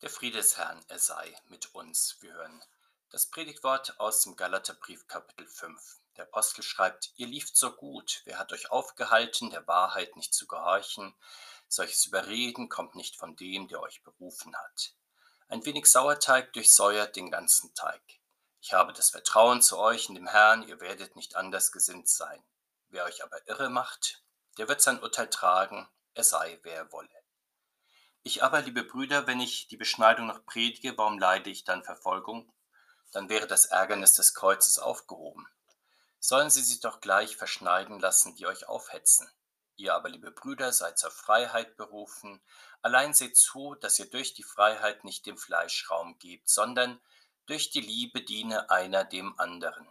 Der Friede des Herrn, er sei mit uns. Wir hören das Predigtwort aus dem Galaterbrief Kapitel 5. Der Apostel schreibt, ihr lieft so gut, wer hat euch aufgehalten, der Wahrheit nicht zu gehorchen? Solches Überreden kommt nicht von dem, der euch berufen hat. Ein wenig Sauerteig durchsäuert den ganzen Teig. Ich habe das Vertrauen zu euch in dem Herrn, ihr werdet nicht anders gesinnt sein. Wer euch aber irre macht, der wird sein Urteil tragen, er sei, wer er wolle. Ich aber, liebe Brüder, wenn ich die Beschneidung noch predige, warum leide ich dann Verfolgung? Dann wäre das Ärgernis des Kreuzes aufgehoben. Sollen sie sich doch gleich verschneiden lassen, die euch aufhetzen. Ihr aber, liebe Brüder, seid zur Freiheit berufen. Allein seht zu, dass ihr durch die Freiheit nicht dem Fleisch Raum gebt, sondern durch die Liebe diene einer dem anderen.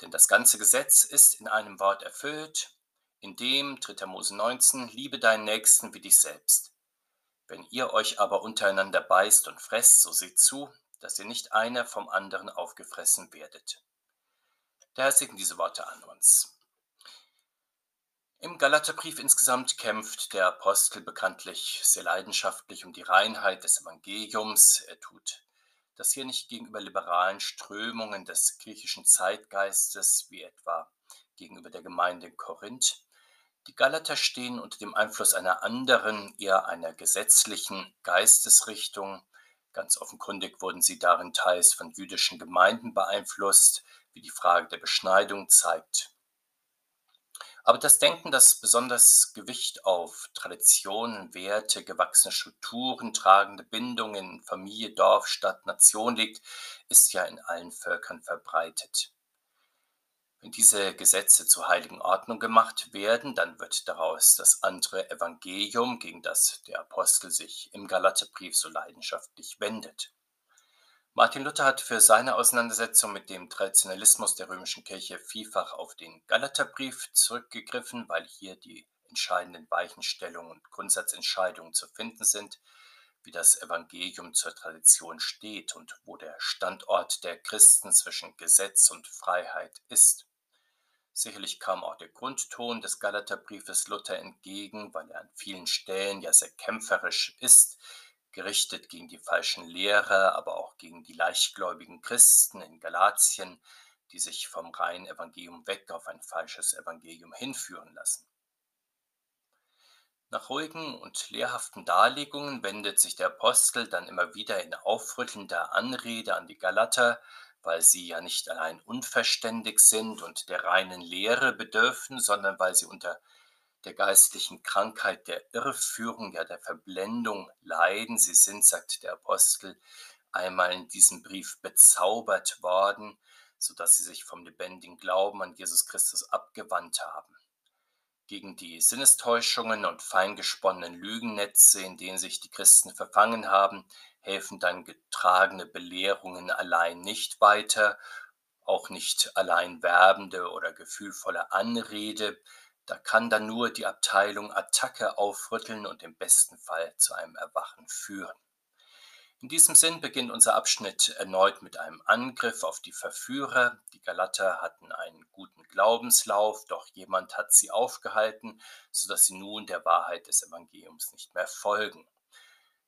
Denn das ganze Gesetz ist in einem Wort erfüllt, in dem, 3. Mose 19, liebe deinen Nächsten wie dich selbst. Wenn ihr euch aber untereinander beißt und fresst, so seht zu, dass ihr nicht einer vom anderen aufgefressen werdet. Der Herr segne diese Worte an uns. Im Galaterbrief insgesamt kämpft der Apostel bekanntlich sehr leidenschaftlich um die Reinheit des Evangeliums. Er tut das hier nicht gegenüber liberalen Strömungen des griechischen Zeitgeistes, wie etwa gegenüber der Gemeinde in Korinth, die Galater stehen unter dem Einfluss einer anderen, eher einer gesetzlichen Geistesrichtung. Ganz offenkundig wurden sie darin teils von jüdischen Gemeinden beeinflusst, wie die Frage der Beschneidung zeigt. Aber das Denken, das besonders Gewicht auf Traditionen, Werte, gewachsene Strukturen, tragende Bindungen in Familie, Dorf, Stadt, Nation liegt, ist ja in allen Völkern verbreitet. Wenn diese Gesetze zur heiligen Ordnung gemacht werden, dann wird daraus das andere Evangelium, gegen das der Apostel sich im Galaterbrief so leidenschaftlich wendet. Martin Luther hat für seine Auseinandersetzung mit dem Traditionalismus der römischen Kirche vielfach auf den Galaterbrief zurückgegriffen, weil hier die entscheidenden Weichenstellungen und Grundsatzentscheidungen zu finden sind, wie das Evangelium zur Tradition steht und wo der Standort der Christen zwischen Gesetz und Freiheit ist. Sicherlich kam auch der Grundton des Galaterbriefes Luther entgegen, weil er an vielen Stellen ja sehr kämpferisch ist, gerichtet gegen die falschen Lehrer, aber auch gegen die leichtgläubigen Christen in Galatien, die sich vom reinen Evangelium weg auf ein falsches Evangelium hinführen lassen. Nach ruhigen und lehrhaften Darlegungen wendet sich der Apostel dann immer wieder in aufrüttelnder Anrede an die Galater, weil sie ja nicht allein unverständig sind und der reinen Lehre bedürfen, sondern weil sie unter der geistlichen Krankheit der Irreführung, ja der Verblendung leiden. Sie sind, sagt der Apostel, einmal in diesem Brief bezaubert worden, sodass sie sich vom lebendigen Glauben an Jesus Christus abgewandt haben. Gegen die Sinnestäuschungen und feingesponnenen Lügennetze, in denen sich die Christen verfangen haben, helfen dann getragene Belehrungen allein nicht weiter, auch nicht allein werbende oder gefühlvolle Anrede. Da kann dann nur die Abteilung Attacke aufrütteln und im besten Fall zu einem Erwachen führen. In diesem Sinn beginnt unser Abschnitt erneut mit einem Angriff auf die Verführer. Die Galater hatten einen guten Glaubenslauf, doch jemand hat sie aufgehalten, sodass sie nun der Wahrheit des Evangeliums nicht mehr folgen.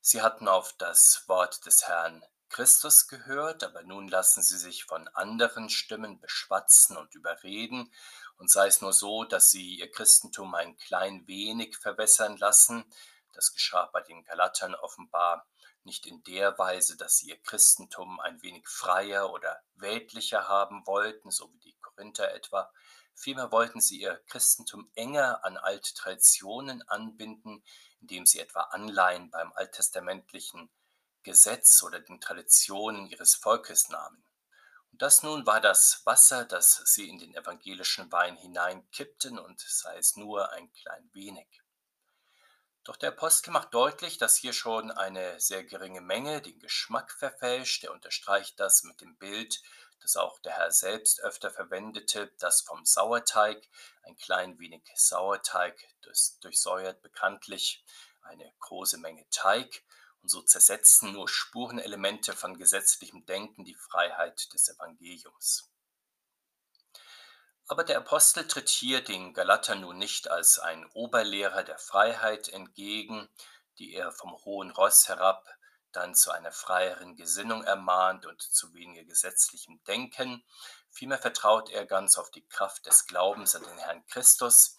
Sie hatten auf das Wort des Herrn Christus gehört, aber nun lassen sie sich von anderen Stimmen beschwatzen und überreden, und sei es nur so, dass sie ihr Christentum ein klein wenig verwässern lassen, das geschah bei den Galatern offenbar nicht in der Weise, dass sie ihr Christentum ein wenig freier oder weltlicher haben wollten, so wie die Korinther etwa, Vielmehr wollten sie ihr Christentum enger an alte Traditionen anbinden, indem sie etwa Anleihen beim alttestamentlichen Gesetz oder den Traditionen ihres Volkes nahmen. Und das nun war das Wasser, das sie in den evangelischen Wein hineinkippten, und sei es nur ein klein wenig. Doch der Apostel macht deutlich, dass hier schon eine sehr geringe Menge den Geschmack verfälscht. Er unterstreicht das mit dem Bild das auch der Herr selbst öfter verwendete, das vom Sauerteig, ein klein wenig Sauerteig, das durchsäuert bekanntlich eine große Menge Teig und so zersetzen nur Spurenelemente von gesetzlichem Denken die Freiheit des Evangeliums. Aber der Apostel tritt hier den Galatern nun nicht als ein Oberlehrer der Freiheit entgegen, die er vom hohen Ross herab dann zu einer freieren Gesinnung ermahnt und zu weniger gesetzlichem Denken. Vielmehr vertraut er ganz auf die Kraft des Glaubens an den Herrn Christus.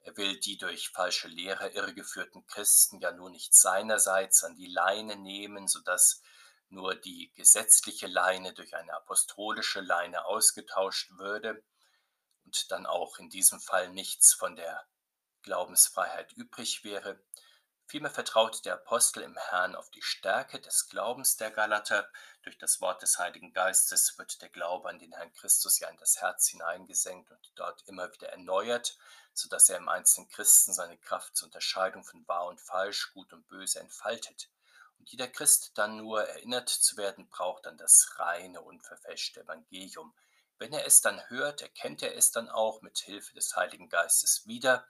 Er will die durch falsche Lehre irregeführten Christen ja nur nicht seinerseits an die Leine nehmen, sodass nur die gesetzliche Leine durch eine apostolische Leine ausgetauscht würde und dann auch in diesem Fall nichts von der Glaubensfreiheit übrig wäre. Vielmehr vertraut der Apostel im Herrn auf die Stärke des Glaubens der Galater. Durch das Wort des Heiligen Geistes wird der Glaube an den Herrn Christus ja in das Herz hineingesenkt und dort immer wieder erneuert, sodass er im einzelnen Christen seine Kraft zur Unterscheidung von wahr und falsch, gut und böse entfaltet. Und jeder Christ dann nur erinnert zu werden, braucht dann das reine, unverfälschte Evangelium. Wenn er es dann hört, erkennt er es dann auch mit Hilfe des Heiligen Geistes wieder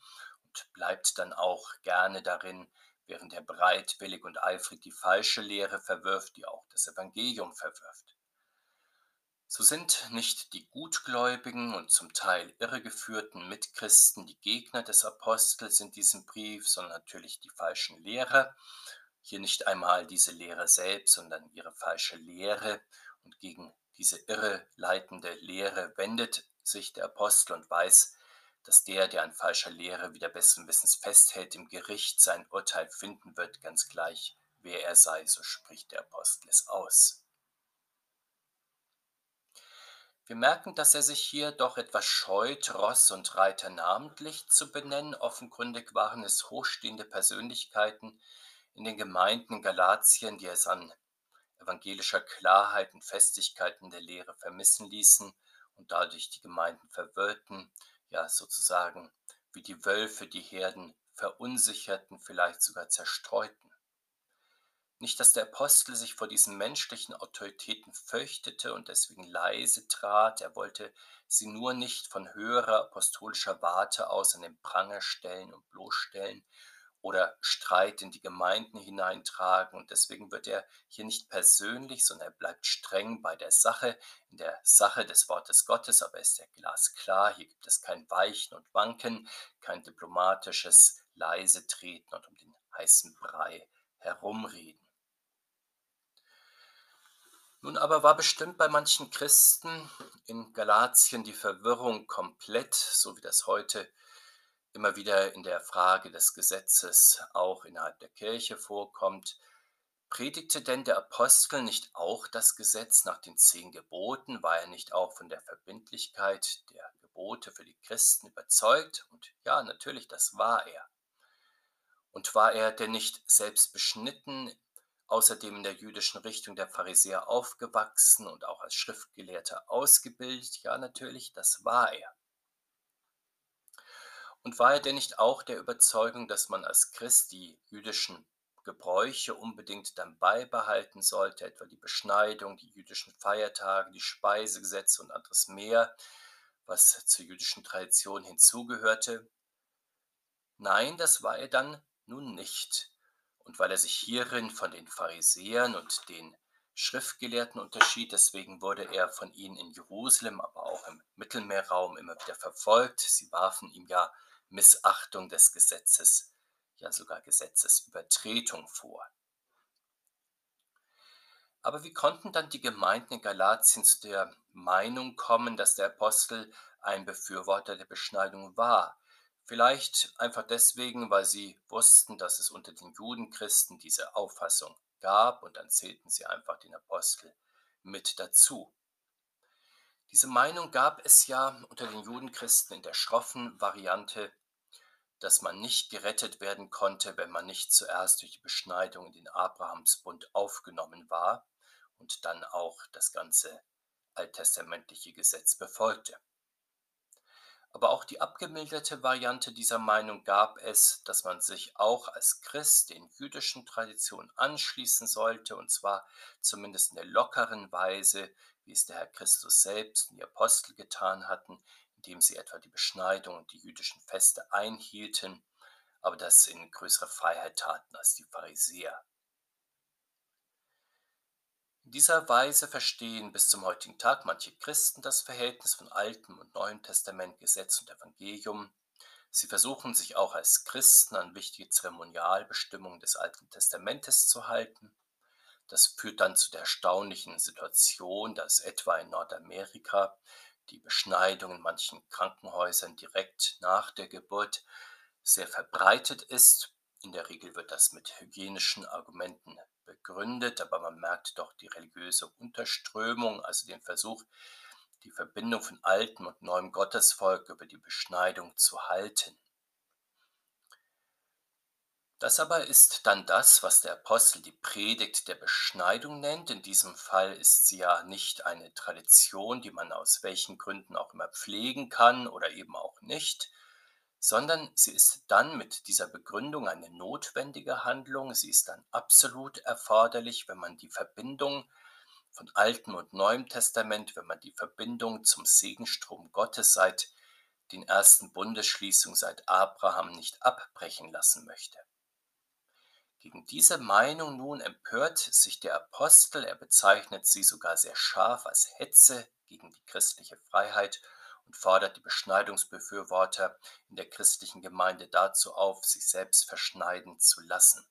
und bleibt dann auch gerne darin, während er bereitwillig und eifrig die falsche Lehre verwirft, die auch das Evangelium verwirft. So sind nicht die gutgläubigen und zum Teil irregeführten Mitchristen die Gegner des Apostels in diesem Brief, sondern natürlich die falschen Lehrer. Hier nicht einmal diese Lehre selbst, sondern ihre falsche Lehre. Und gegen diese irreleitende Lehre wendet sich der Apostel und weiß, dass der, der an falscher Lehre wieder besten Wissens festhält, im Gericht sein Urteil finden wird, ganz gleich, wer er sei, so spricht der Apostel es aus. Wir merken, dass er sich hier doch etwas scheut, Ross und Reiter namentlich zu benennen. Offenkundig waren es hochstehende Persönlichkeiten in den Gemeinden in Galatien, die es an evangelischer Klarheit und Festigkeit in der Lehre vermissen ließen und dadurch die Gemeinden verwirrten, ja sozusagen wie die Wölfe die Herden verunsicherten, vielleicht sogar zerstreuten. Nicht, dass der Apostel sich vor diesen menschlichen Autoritäten fürchtete und deswegen leise trat, er wollte sie nur nicht von höherer apostolischer Warte aus an den Pranger stellen und bloßstellen oder Streit in die Gemeinden hineintragen. Und deswegen wird er hier nicht persönlich, sondern er bleibt streng bei der Sache, in der Sache des Wortes Gottes, aber ist er glasklar. Hier gibt es kein Weichen und Wanken, kein diplomatisches leise treten und um den heißen Brei herumreden. Nun aber war bestimmt bei manchen Christen in Galatien die Verwirrung komplett, so wie das heute immer wieder in der Frage des Gesetzes auch innerhalb der Kirche vorkommt. Predigte denn der Apostel nicht auch das Gesetz nach den zehn Geboten? War er nicht auch von der Verbindlichkeit der Gebote für die Christen überzeugt? Und ja, natürlich, das war er. Und war er denn nicht selbst beschnitten, außerdem in der jüdischen Richtung der Pharisäer aufgewachsen und auch als Schriftgelehrter ausgebildet? Ja, natürlich, das war er. Und war er denn nicht auch der Überzeugung, dass man als Christ die jüdischen Gebräuche unbedingt dann beibehalten sollte, etwa die Beschneidung, die jüdischen Feiertage, die Speisegesetze und anderes mehr, was zur jüdischen Tradition hinzugehörte? Nein, das war er dann nun nicht. Und weil er sich hierin von den Pharisäern und den Schriftgelehrten unterschied, deswegen wurde er von ihnen in Jerusalem, aber auch im Mittelmeerraum immer wieder verfolgt. Sie warfen ihm ja Missachtung des Gesetzes, ja sogar Gesetzesübertretung vor. Aber wie konnten dann die Gemeinden in Galatien zu der Meinung kommen, dass der Apostel ein Befürworter der Beschneidung war? Vielleicht einfach deswegen, weil sie wussten, dass es unter den Judenchristen diese Auffassung gab und dann zählten sie einfach den Apostel mit dazu. Diese Meinung gab es ja unter den Judenchristen in der schroffen Variante, dass man nicht gerettet werden konnte, wenn man nicht zuerst durch die Beschneidung in den Abrahamsbund aufgenommen war und dann auch das ganze alttestamentliche Gesetz befolgte. Aber auch die abgemilderte Variante dieser Meinung gab es, dass man sich auch als Christ den jüdischen Traditionen anschließen sollte, und zwar zumindest in der lockeren Weise, wie es der Herr Christus selbst und die Apostel getan hatten, indem sie etwa die Beschneidung und die jüdischen Feste einhielten, aber das in größerer Freiheit taten als die Pharisäer. In dieser Weise verstehen bis zum heutigen Tag manche Christen das Verhältnis von Altem und Neuem Testament, Gesetz und Evangelium. Sie versuchen sich auch als Christen an wichtige Zeremonialbestimmungen des Alten Testamentes zu halten. Das führt dann zu der erstaunlichen Situation, dass etwa in Nordamerika die Beschneidung in manchen Krankenhäusern direkt nach der Geburt sehr verbreitet ist. In der Regel wird das mit hygienischen Argumenten begründet, aber man merkt doch die religiöse Unterströmung, also den Versuch, die Verbindung von altem und neuem Gottesvolk über die Beschneidung zu halten. Das aber ist dann das, was der Apostel die Predigt der Beschneidung nennt. In diesem Fall ist sie ja nicht eine Tradition, die man aus welchen Gründen auch immer pflegen kann oder eben auch nicht, sondern sie ist dann mit dieser Begründung eine notwendige Handlung. Sie ist dann absolut erforderlich, wenn man die Verbindung von Altem und Neuem Testament, wenn man die Verbindung zum Segenstrom Gottes seit den ersten Bundesschließungen seit Abraham nicht abbrechen lassen möchte. Gegen diese Meinung nun empört sich der Apostel, er bezeichnet sie sogar sehr scharf als Hetze gegen die christliche Freiheit und fordert die Beschneidungsbefürworter in der christlichen Gemeinde dazu auf, sich selbst verschneiden zu lassen.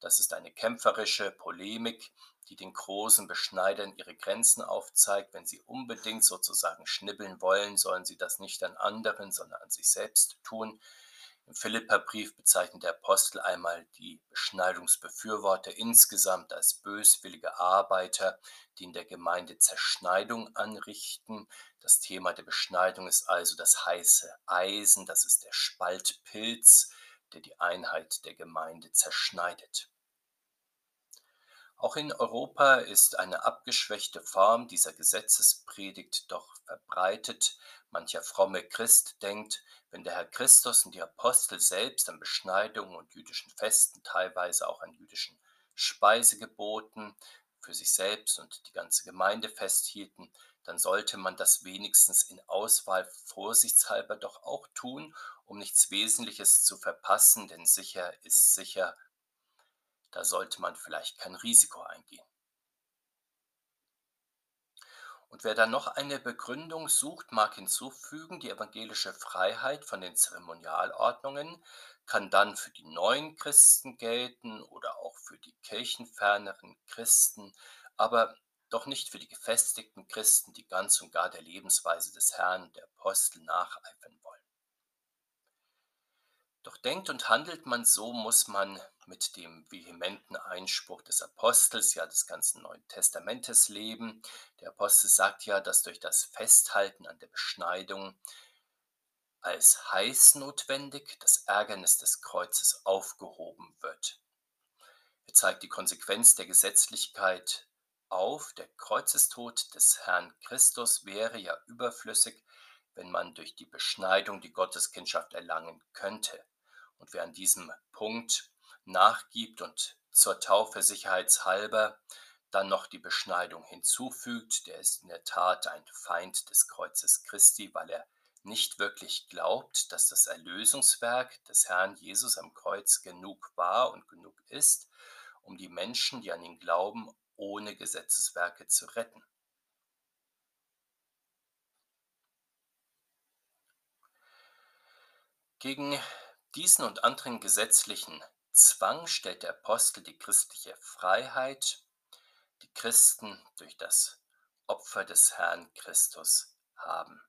Das ist eine kämpferische Polemik, die den großen Beschneidern ihre Grenzen aufzeigt. Wenn sie unbedingt sozusagen schnibbeln wollen, sollen sie das nicht an anderen, sondern an sich selbst tun. Im Philipperbrief bezeichnet der Apostel einmal die Beschneidungsbefürworter insgesamt als böswillige Arbeiter, die in der Gemeinde Zerschneidung anrichten. Das Thema der Beschneidung ist also das heiße Eisen, das ist der Spaltpilz, der die Einheit der Gemeinde zerschneidet. Auch in Europa ist eine abgeschwächte Form dieser Gesetzespredigt doch verbreitet. Mancher fromme Christ denkt, wenn der Herr Christus und die Apostel selbst an Beschneidungen und jüdischen Festen, teilweise auch an jüdischen Speisegeboten für sich selbst und die ganze Gemeinde festhielten, dann sollte man das wenigstens in Auswahl vorsichtshalber doch auch tun, um nichts Wesentliches zu verpassen, denn sicher ist sicher, da sollte man vielleicht kein Risiko eingehen. Und wer dann noch eine Begründung sucht, mag hinzufügen, die evangelische Freiheit von den Zeremonialordnungen kann dann für die neuen Christen gelten oder auch für die kirchenferneren Christen, aber doch nicht für die gefestigten Christen, die ganz und gar der Lebensweise des Herrn, der Apostel nacheifern wollen. Doch denkt und handelt man so, muss man mit dem vehementen Einspruch des Apostels, ja des ganzen Neuen Testamentes leben. Der Apostel sagt ja, dass durch das Festhalten an der Beschneidung als heiß notwendig das Ärgernis des Kreuzes aufgehoben wird. Er zeigt die Konsequenz der Gesetzlichkeit auf. Der Kreuzestod des Herrn Christus wäre ja überflüssig, wenn man durch die Beschneidung die Gotteskindschaft erlangen könnte. Und wer an diesem Punkt nachgibt und zur Taufe sicherheitshalber dann noch die Beschneidung hinzufügt, der ist in der Tat ein Feind des Kreuzes Christi, weil er nicht wirklich glaubt, dass das Erlösungswerk des Herrn Jesus am Kreuz genug war und genug ist, um die Menschen, die an ihn glauben, ohne Gesetzeswerke zu retten. Gegen diesen und anderen gesetzlichen Zwang stellt der Apostel die christliche Freiheit, die Christen durch das Opfer des Herrn Christus haben.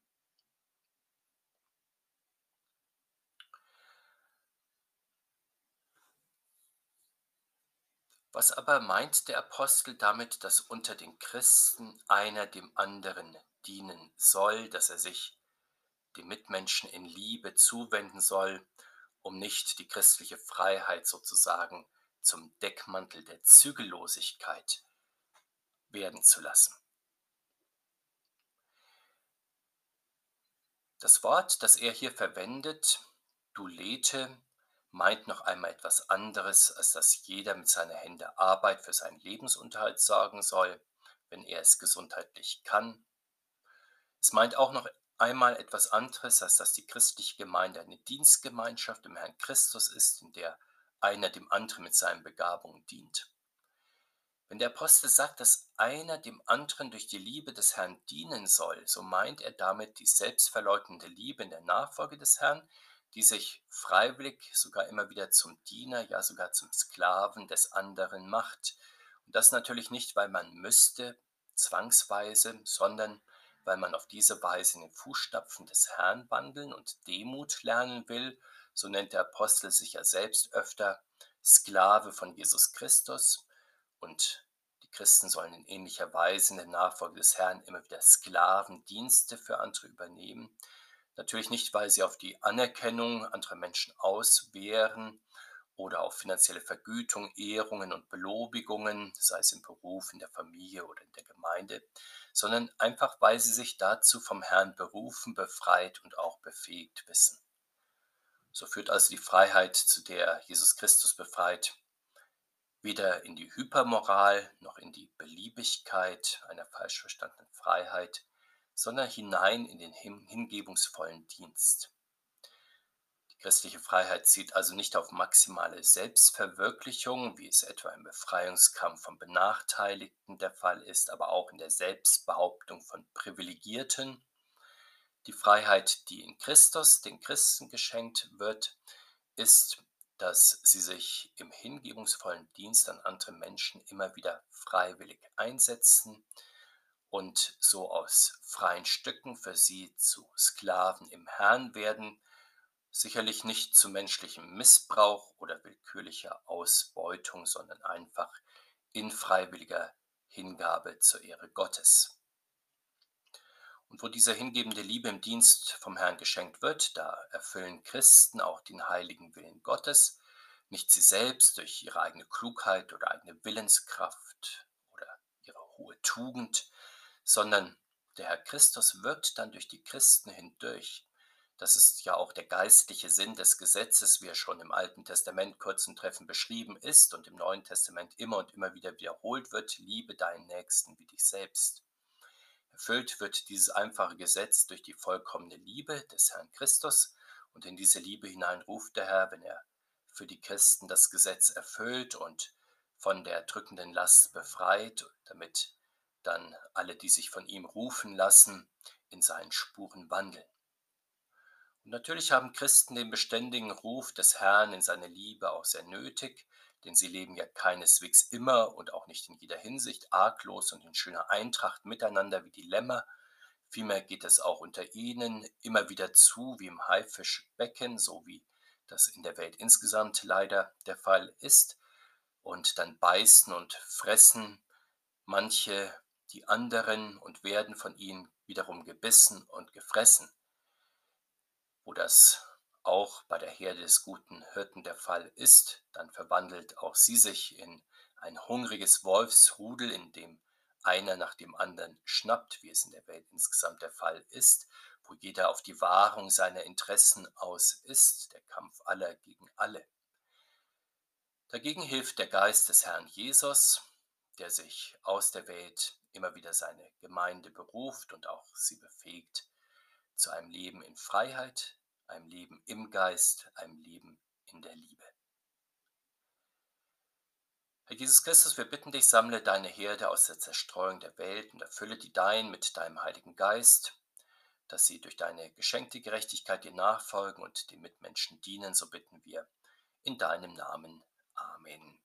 Was aber meint der Apostel damit, dass unter den Christen einer dem anderen dienen soll, dass er sich dem Mitmenschen in Liebe zuwenden soll um nicht die christliche Freiheit sozusagen zum Deckmantel der Zügellosigkeit werden zu lassen. Das Wort, das er hier verwendet, Dulete, meint noch einmal etwas anderes, als dass jeder mit seiner Hände Arbeit für seinen Lebensunterhalt sorgen soll, wenn er es gesundheitlich kann. Es meint auch noch einmal etwas anderes, als dass die christliche Gemeinde eine Dienstgemeinschaft im Herrn Christus ist, in der einer dem anderen mit seinen Begabungen dient. Wenn der Apostel sagt, dass einer dem anderen durch die Liebe des Herrn dienen soll, so meint er damit die selbstverleugnende Liebe in der Nachfolge des Herrn, die sich freiwillig sogar immer wieder zum Diener, ja sogar zum Sklaven des anderen macht Und das natürlich nicht, weil man müsste, zwangsweise, sondern weil man auf diese Weise in den Fußstapfen des Herrn wandeln und Demut lernen will. So nennt der Apostel sich ja selbst öfter Sklave von Jesus Christus. Und die Christen sollen in ähnlicher Weise in der Nachfolge des Herrn immer wieder Sklavendienste für andere übernehmen. Natürlich nicht, weil sie auf die Anerkennung anderer Menschen auswehren oder auf finanzielle Vergütung, Ehrungen und Belobigungen, sei es im Beruf, in der Familie oder in der Gemeinde, sondern einfach, weil sie sich dazu vom Herrn berufen, befreit und auch befähigt wissen. So führt also die Freiheit, zu der Jesus Christus befreit, weder in die Hypermoral noch in die Beliebigkeit einer falsch verstandenen Freiheit, sondern hinein in den hingebungsvollen Dienst. Christliche Freiheit zielt also nicht auf maximale Selbstverwirklichung, wie es etwa im Befreiungskampf von Benachteiligten der Fall ist, aber auch in der Selbstbehauptung von Privilegierten. Die Freiheit, die in Christus den Christen geschenkt wird, ist, dass sie sich im hingebungsvollen Dienst an andere Menschen immer wieder freiwillig einsetzen, und so aus freien Stücken für sie zu Sklaven im Herrn werden, sicherlich nicht zu menschlichem Missbrauch oder willkürlicher Ausbeutung, sondern einfach in freiwilliger Hingabe zur Ehre Gottes. Und wo diese hingebende Liebe im Dienst vom Herrn geschenkt wird, da erfüllen Christen auch den heiligen Willen Gottes, nicht sie selbst durch ihre eigene Klugheit oder eigene Willenskraft oder ihre hohe Tugend, sondern der Herr Christus wirkt dann durch die Christen hindurch. Das ist ja auch der geistliche Sinn des Gesetzes, wie er schon im Alten Testament kurzen Treffen beschrieben ist und im Neuen Testament immer und immer wieder wiederholt wird, liebe deinen Nächsten wie dich selbst. Erfüllt wird dieses einfache Gesetz durch die vollkommene Liebe des Herrn Christus und in diese Liebe hinein ruft der Herr, wenn er für die Christen das Gesetz erfüllt und von der drückenden Last befreit, damit dann alle, die sich von ihm rufen lassen, in seinen Spuren wandeln. Natürlich haben Christen den beständigen Ruf des Herrn in seine Liebe auch sehr nötig, denn sie leben ja keineswegs immer und auch nicht in jeder Hinsicht arglos und in schöner Eintracht miteinander wie die Lämmer. Vielmehr geht es auch unter ihnen immer wieder zu wie im Haifischbecken, so wie das in der Welt insgesamt leider der Fall ist. Und dann beißen und fressen manche die anderen und werden von ihnen wiederum gebissen und gefressen. Wo das auch bei der Herde des guten Hirten der Fall ist, dann verwandelt auch sie sich in ein hungriges Wolfsrudel, in dem einer nach dem anderen schnappt, wie es in der Welt insgesamt der Fall ist, wo jeder auf die Wahrung seiner Interessen aus ist, der Kampf aller gegen alle. Dagegen hilft der Geist des Herrn Jesus, der sich aus der Welt immer wieder seine Gemeinde beruft und auch sie befähigt zu einem Leben in Freiheit, einem Leben im Geist, einem Leben in der Liebe. Herr Jesus Christus, wir bitten dich, sammle deine Herde aus der Zerstreuung der Welt und erfülle die Dein mit deinem Heiligen Geist, dass sie durch deine geschenkte Gerechtigkeit dir nachfolgen und den Mitmenschen dienen, so bitten wir in deinem Namen. Amen.